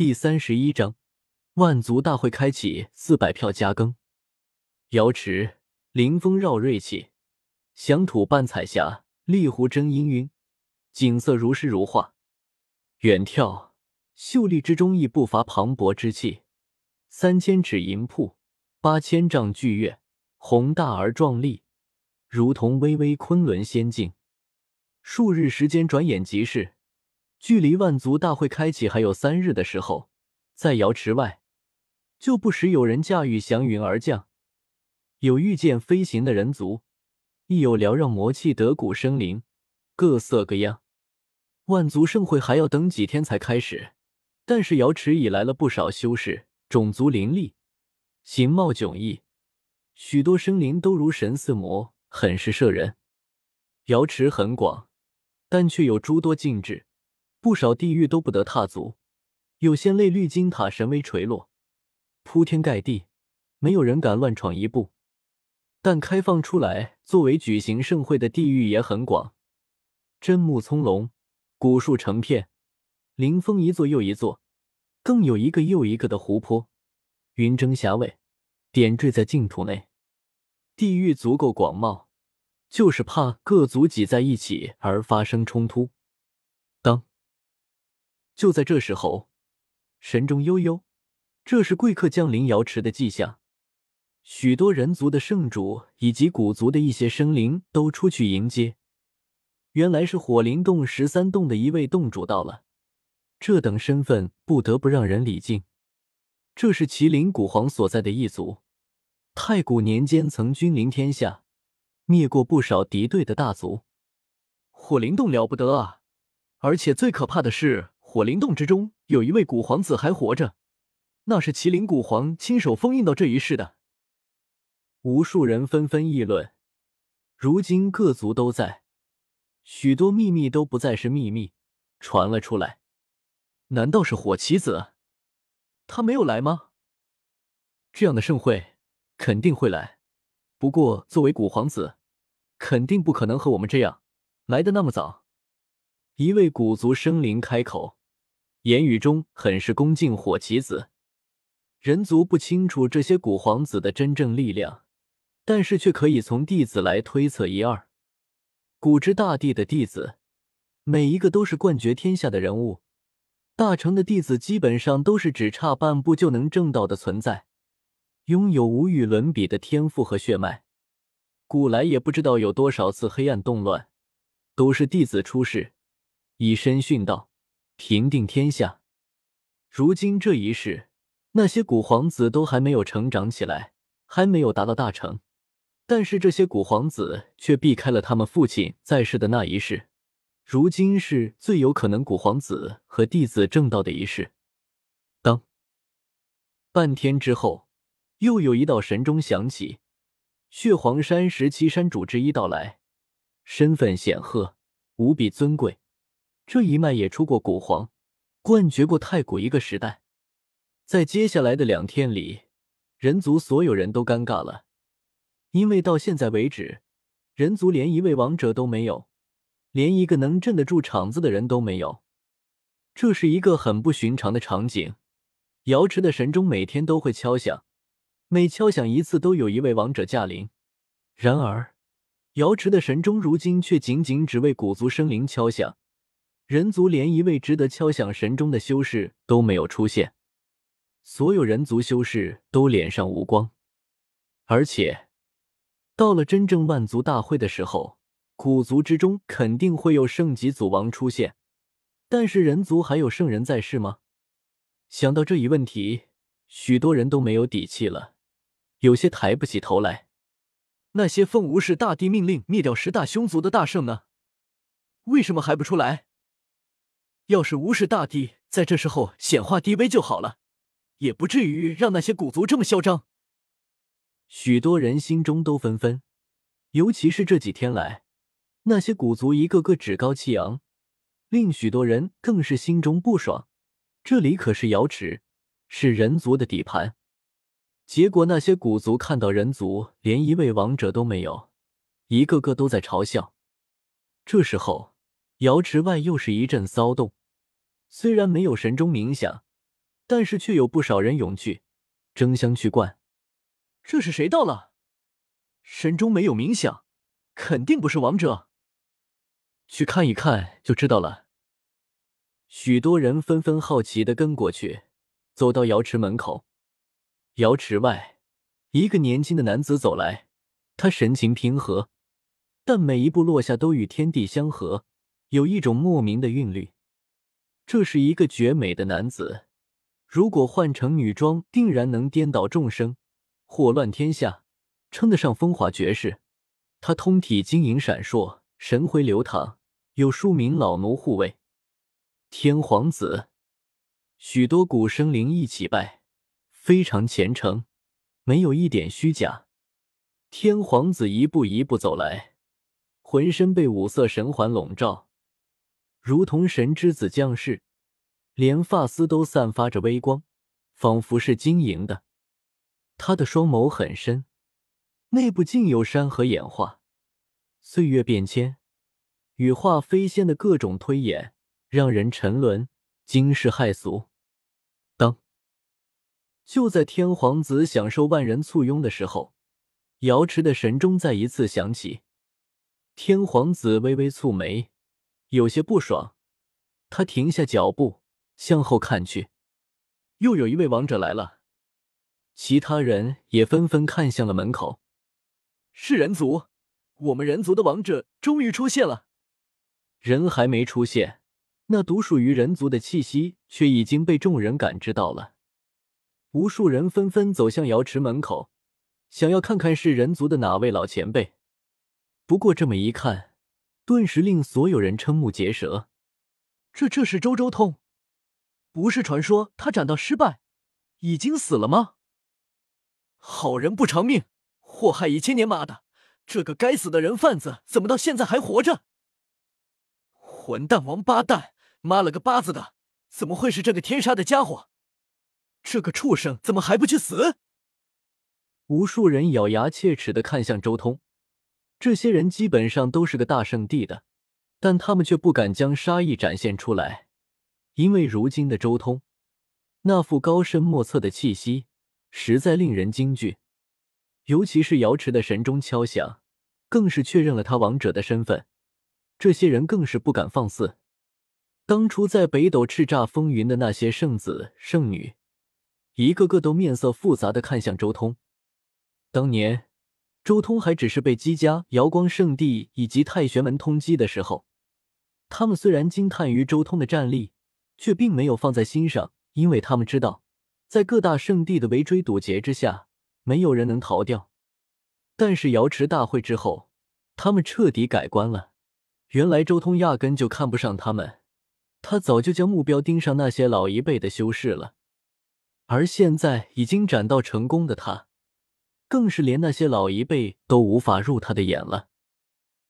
第三十一章，万族大会开启，四百票加更。瑶池，凌风绕瑞气，响土伴彩霞，丽湖争氤氲，景色如诗如画。远眺，秀丽之中亦不乏磅礴之气。三千尺银瀑，八千丈巨岳，宏大而壮丽，如同巍巍昆仑仙境。数日时间转眼即逝，距离万族大会开启还有三日的时候，在瑶池外，就不时有人驾驭祥云而降，有御剑飞行的人族，亦有缭绕魔气得古生灵，各色各样。万族盛会还要等几天才开始，但是瑶池已来了不少修士，种族林立，形貌迥异，许多生灵都如神似魔，很是摄人。瑶池很广。但却有诸多禁制，不少地域都不得踏足，有仙类绿金塔神威垂落，铺天盖地，没有人敢乱闯一步。但开放出来作为举行盛会的地域也很广，针木葱茏，古树成片，林峰一座又一座，更有一个又一个的湖泊，云蒸霞蔚，点缀在净土内，地域足够广袤。就是怕各族挤在一起而发生冲突。就在这时候，神中悠悠，这是贵客降临瑶池的迹象。许多人族的圣主以及古族的一些生灵都出去迎接。原来是火灵洞十三洞的一位洞主到了。这等身份不得不让人礼敬。这是麒麟古皇所在的一族，太古年间曾君临天下。灭过不少敌对的大族，火灵洞了不得啊！而且最可怕的是，火灵洞之中有一位古皇子还活着，那是麒麟古皇亲手封印到这一世的。无数人纷纷议论。如今各族都在，许多秘密都不再是秘密，传了出来。难道是火棋子？他没有来吗？这样的盛会肯定会来，不过作为古皇子。肯定不可能和我们这样来的那么早。一位古族生灵开口，言语中很是恭敬火棋子。人族不清楚这些古皇子的真正力量，但是却可以从弟子来推测一二。古之大帝的弟子，每一个都是冠绝天下的人物。大成的弟子基本上都是只差半步就能证道的存在，拥有无与伦比的天赋和血脉。古来也不知道有多少次黑暗动乱，都是弟子出世，以身殉道，平定天下。如今这一世，那些古皇子都还没有成长起来，还没有达到大成，但是这些古皇子却避开了他们父亲在世的那一世，如今是最有可能古皇子和弟子正道的一世。当半天之后，又有一道神钟响起。血皇山十七山主之一到来，身份显赫，无比尊贵。这一脉也出过古皇，冠绝过太古一个时代。在接下来的两天里，人族所有人都尴尬了，因为到现在为止，人族连一位王者都没有，连一个能镇得住场子的人都没有。这是一个很不寻常的场景。瑶池的神钟每天都会敲响。每敲响一次，都有一位王者驾临。然而，瑶池的神钟如今却仅仅只为古族生灵敲响，人族连一位值得敲响神钟的修士都没有出现。所有人族修士都脸上无光。而且，到了真正万族大会的时候，古族之中肯定会有圣级祖王出现，但是人族还有圣人在世吗？想到这一问题，许多人都没有底气了。有些抬不起头来。那些奉无视大帝命令灭掉十大凶族的大圣呢？为什么还不出来？要是无视大帝在这时候显化低微就好了，也不至于让那些古族这么嚣张。许多人心中都纷纷，尤其是这几天来，那些古族一个个趾高气扬，令许多人更是心中不爽。这里可是瑶池，是人族的底盘。结果那些古族看到人族连一位王者都没有，一个个都在嘲笑。这时候，瑶池外又是一阵骚动。虽然没有神钟冥想，但是却有不少人涌去，争相去观。这是谁到了？神钟没有冥想，肯定不是王者。去看一看就知道了。许多人纷纷好奇的跟过去，走到瑶池门口。瑶池外，一个年轻的男子走来，他神情平和，但每一步落下都与天地相合，有一种莫名的韵律。这是一个绝美的男子，如果换成女装，定然能颠倒众生，祸乱天下，称得上风华绝世。他通体晶莹闪烁，神辉流淌，有数名老奴护卫。天皇子，许多古生灵一起拜，非常虔诚，没有一点虚假。天皇子一步一步走来，浑身被五色神环笼罩。如同神之子降世，连发丝都散发着微光，仿佛是晶莹的。他的双眸很深，内部竟有山河演化。岁月变迁，羽化飞仙的各种推演，让人沉沦，惊世骇俗。当就在天皇子享受万人簇拥的时候，瑶池的神钟再一次响起。天皇子微微蹙眉。有些不爽，他停下脚步，向后看去，又有一位王者来了。其他人也纷纷看向了门口。是人族，我们人族的王者终于出现了。人还没出现，那独属于人族的气息却已经被众人感知到了。无数人纷纷走向瑶池门口，想要看看是人族的哪位老前辈。不过这么一看。顿时令所有人瞠目结舌，这这是周周通，不是传说他斩道失败，已经死了吗？好人不偿命，祸害一千年！妈的，这个该死的人贩子怎么到现在还活着？混蛋王八蛋，妈了个巴子的，怎么会是这个天杀的家伙？这个畜生怎么还不去死？无数人咬牙切齿的看向周通。这些人基本上都是个大圣地的，但他们却不敢将杀意展现出来，因为如今的周通那副高深莫测的气息实在令人惊惧。尤其是瑶池的神钟敲响，更是确认了他王者的身份。这些人更是不敢放肆。当初在北斗叱咤风云的那些圣子圣女，一个个都面色复杂的看向周通。当年。周通还只是被姬家、瑶光圣地以及太玄门通缉的时候，他们虽然惊叹于周通的战力，却并没有放在心上，因为他们知道，在各大圣地的围追堵截之下，没有人能逃掉。但是瑶池大会之后，他们彻底改观了。原来周通压根就看不上他们，他早就将目标盯上那些老一辈的修士了，而现在已经斩道成功的他。更是连那些老一辈都无法入他的眼了。